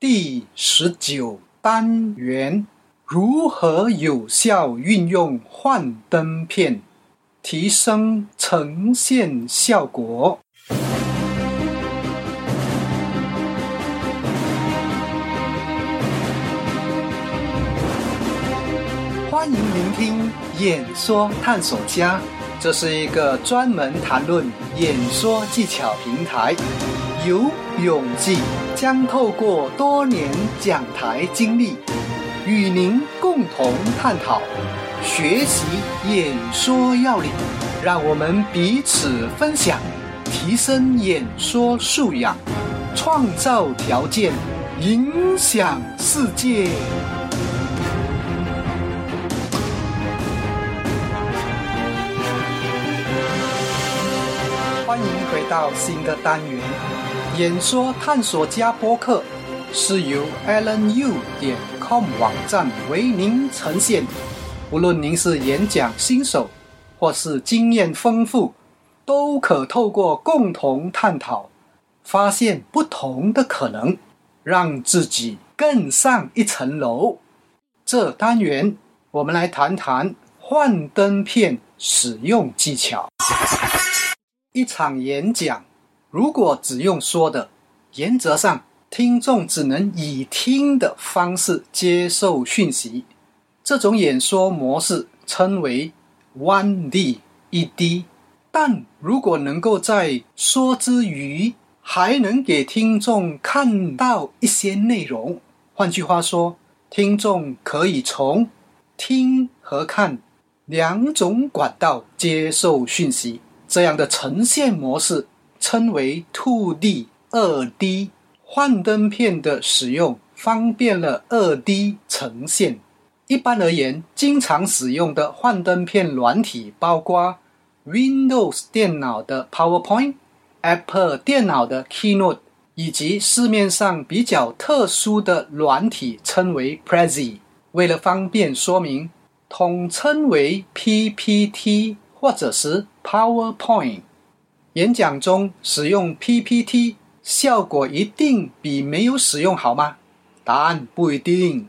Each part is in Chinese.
第十九单元：如何有效运用幻灯片，提升呈现效果？欢迎聆听演说探索家，这是一个专门谈论演说技巧平台。由永记将透过多年讲台经历，与您共同探讨、学习演说要领，让我们彼此分享，提升演说素养，创造条件，影响世界。欢迎回到新的单元——演说探索家播客，是由 AlanU 点 com 网站为您呈现。无论您是演讲新手，或是经验丰富，都可透过共同探讨，发现不同的可能，让自己更上一层楼。这单元，我们来谈谈幻灯片使用技巧。一场演讲，如果只用说的，原则上听众只能以听的方式接受讯息。这种演说模式称为 “one D 一 D”。但如果能够在说之余，还能给听众看到一些内容，换句话说，听众可以从听和看两种管道接受讯息。这样的呈现模式称为 “two D 二 D”。幻灯片的使用方便了二 D 呈现。一般而言，经常使用的幻灯片软体包括 Windows 电脑的 PowerPoint、Apple 电脑的 Keynote，以及市面上比较特殊的软体称为 Prezi。为了方便说明，统称为 PPT。或者是 PowerPoint，演讲中使用 PPT 效果一定比没有使用好吗？答案不一定。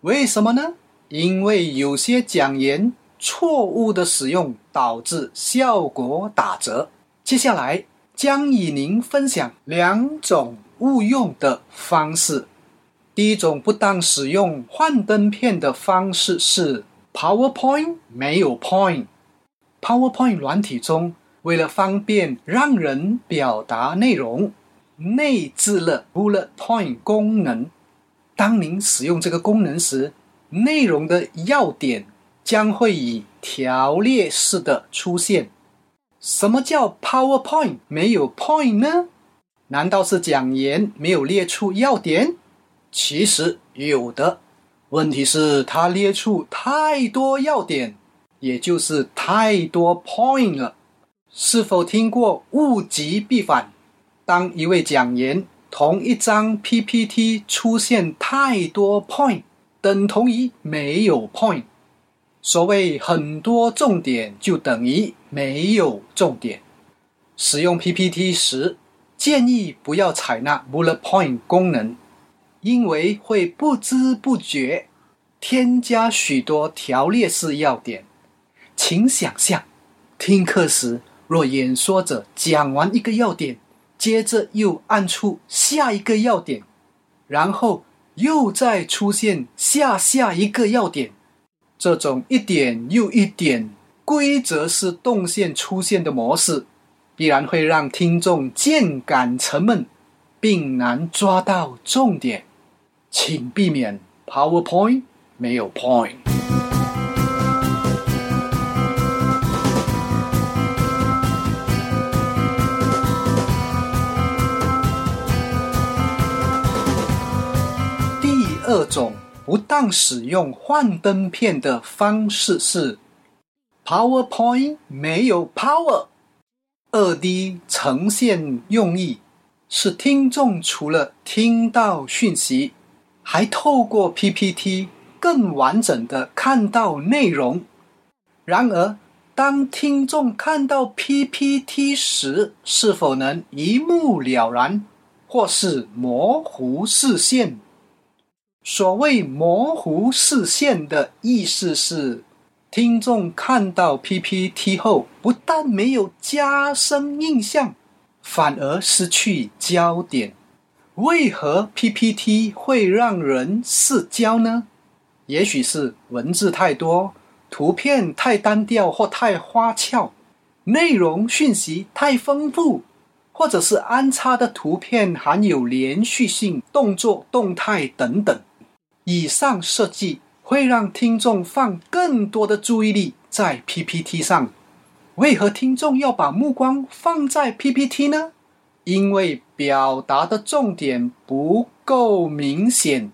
为什么呢？因为有些讲言错误的使用导致效果打折。接下来将与您分享两种误用的方式。第一种不当使用幻灯片的方式是 PowerPoint 没有 point。PowerPoint 软体中，为了方便让人表达内容，内置了 Bullet Point 功能。当您使用这个功能时，内容的要点将会以条列式的出现。什么叫 PowerPoint 没有 point 呢？难道是讲言没有列出要点？其实有的，问题是它列出太多要点。也就是太多 point 了。是否听过物极必反？当一位讲员同一张 PPT 出现太多 point，等同于没有 point。所谓很多重点就等于没有重点。使用 PPT 时，建议不要采纳 bullet point 功能，因为会不知不觉添加许多条列式要点。请想象，听课时若演说者讲完一个要点，接着又按出下一个要点，然后又再出现下下一个要点，这种一点又一点规则式动线出现的模式，必然会让听众渐感沉闷，并难抓到重点。请避免 PowerPoint 没有 point。二种不当使用幻灯片的方式是：PowerPoint 没有 power。二 D 呈现用意是听众除了听到讯息，还透过 PPT 更完整的看到内容。然而，当听众看到 PPT 时，是否能一目了然，或是模糊视线？所谓模糊视线的意思是，听众看到 PPT 后，不但没有加深印象，反而失去焦点。为何 PPT 会让人失焦呢？也许是文字太多，图片太单调或太花俏，内容讯息太丰富，或者是安插的图片含有连续性、动作动态等等。以上设计会让听众放更多的注意力在 PPT 上。为何听众要把目光放在 PPT 呢？因为表达的重点不够明显，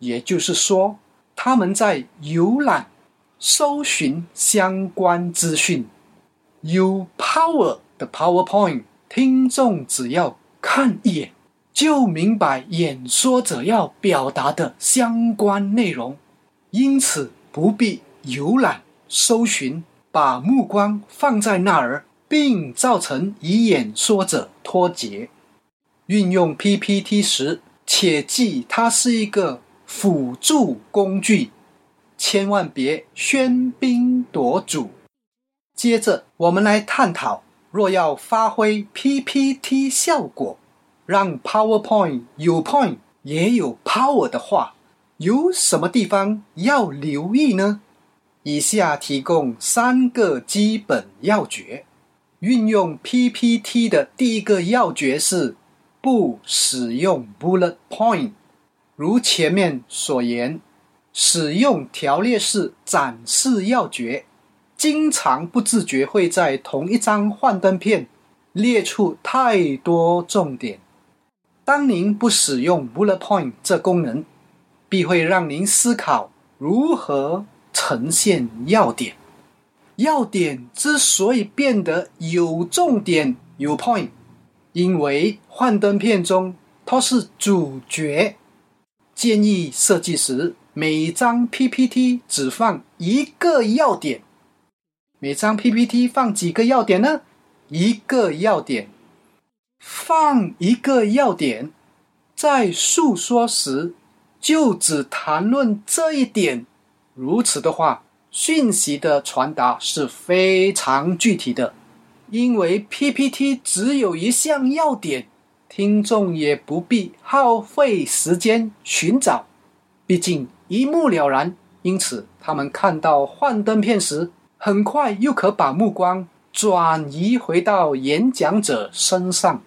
也就是说，他们在浏览、搜寻相关资讯。有 power 的 PowerPoint，听众只要看一眼，就明白演说者要表达的相关内容，因此不必浏览、搜寻，把目光放在那儿。并造成与演说者脱节。运用 PPT 时，切记它是一个辅助工具，千万别喧宾夺主。接着，我们来探讨：若要发挥 PPT 效果，让 PowerPoint 有 point 也有 power 的话，有什么地方要留意呢？以下提供三个基本要诀。运用 PPT 的第一个要诀是不使用 bullet point。如前面所言，使用条列式展示要诀，经常不自觉会在同一张幻灯片列出太多重点。当您不使用 bullet point 这功能，必会让您思考如何呈现要点。要点之所以变得有重点、有 point，因为幻灯片中它是主角。建议设计时，每张 PPT 只放一个要点。每张 PPT 放几个要点呢？一个要点，放一个要点，在诉说时就只谈论这一点。如此的话。讯息的传达是非常具体的，因为 PPT 只有一项要点，听众也不必耗费时间寻找，毕竟一目了然。因此，他们看到幻灯片时，很快又可把目光转移回到演讲者身上。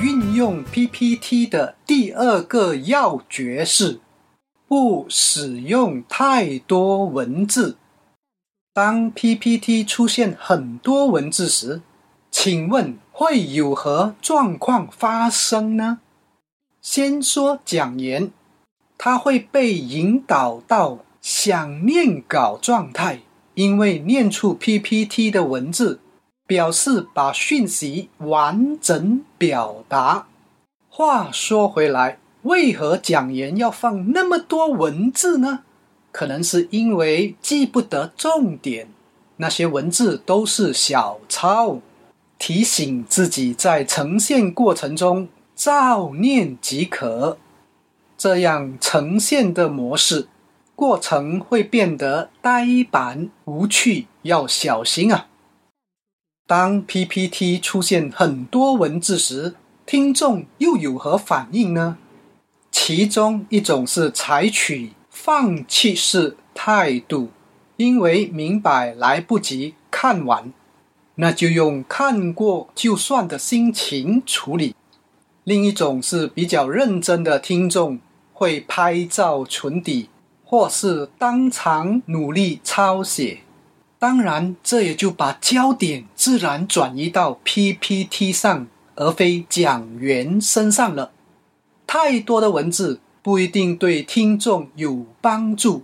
运用 PPT 的第二个要诀是不使用太多文字。当 PPT 出现很多文字时，请问会有何状况发生呢？先说讲言，他会被引导到想念稿状态，因为念出 PPT 的文字，表示把讯息完整表达。话说回来，为何讲言要放那么多文字呢？可能是因为记不得重点，那些文字都是小抄，提醒自己在呈现过程中照念即可。这样呈现的模式，过程会变得呆板无趣，要小心啊！当 PPT 出现很多文字时，听众又有何反应呢？其中一种是采取放弃式态度，因为明白来不及看完，那就用看过就算的心情处理；另一种是比较认真的听众，会拍照存底，或是当场努力抄写。当然，这也就把焦点自然转移到 PPT 上。而非讲员身上了。太多的文字不一定对听众有帮助。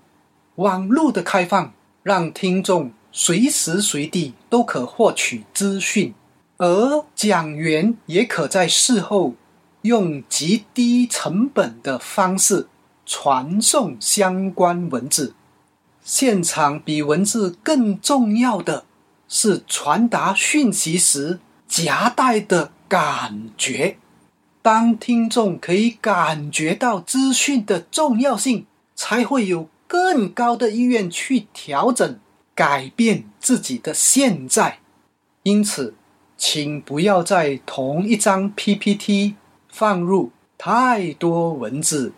网络的开放让听众随时随地都可获取资讯，而讲员也可在事后用极低成本的方式传送相关文字。现场比文字更重要的是传达讯息时夹带的感觉。当听众可以感觉到资讯的重要性，才会有更高的意愿去调整、改变自己的现在。因此，请不要在同一张 PPT 放入太多文字。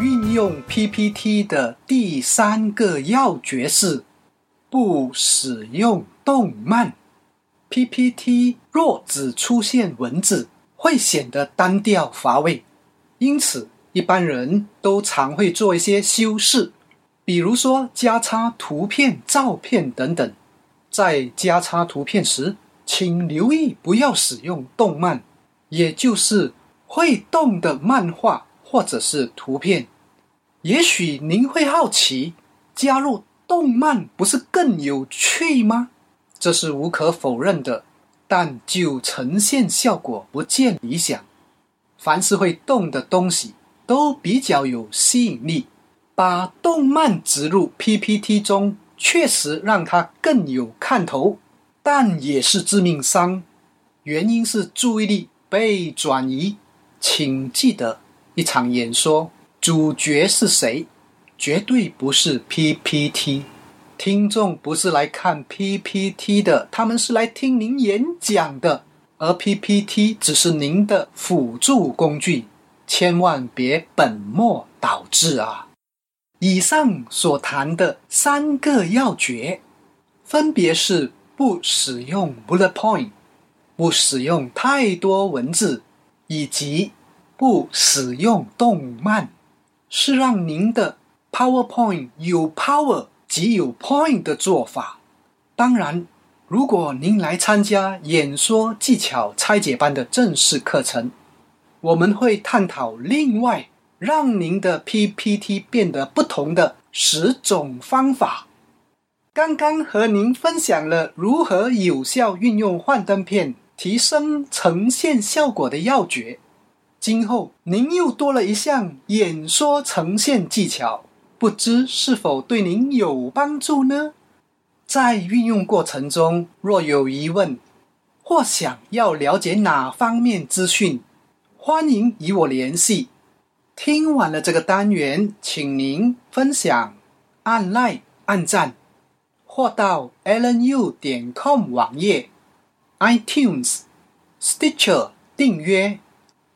运用 PPT 的第三个要诀是不使用动漫。PPT 若只出现文字，会显得单调乏味，因此一般人都常会做一些修饰，比如说加插图片、照片等等。在加插图片时，请留意不要使用动漫，也就是会动的漫画或者是图片。也许您会好奇，加入动漫不是更有趣吗？这是无可否认的，但就呈现效果不见理想。凡是会动的东西都比较有吸引力，把动漫植入 PPT 中，确实让它更有看头，但也是致命伤。原因是注意力被转移。请记得，一场演说。主角是谁？绝对不是 PPT。听众不是来看 PPT 的，他们是来听您演讲的。而 PPT 只是您的辅助工具，千万别本末倒置啊！以上所谈的三个要诀，分别是不使用 bullet point，不使用太多文字，以及不使用动漫。是让您的 PowerPoint 有 power 极有 point 的做法。当然，如果您来参加演说技巧拆解班的正式课程，我们会探讨另外让您的 PPT 变得不同的十种方法。刚刚和您分享了如何有效运用幻灯片提升呈现效果的要诀。今后您又多了一项演说呈现技巧，不知是否对您有帮助呢？在运用过程中，若有疑问或想要了解哪方面资讯，欢迎与我联系。听完了这个单元，请您分享、按 like、按赞，或到 lnu 点 com 网页、iTunes、Stitcher 订阅。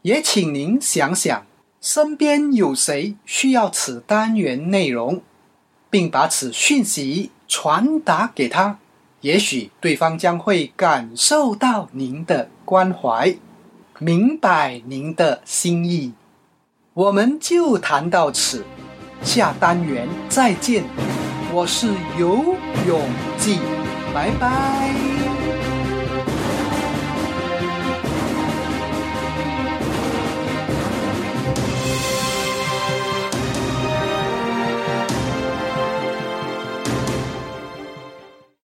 也请您想想，身边有谁需要此单元内容，并把此讯息传达给他，也许对方将会感受到您的关怀，明白您的心意。我们就谈到此，下单元再见。我是游泳记，拜拜。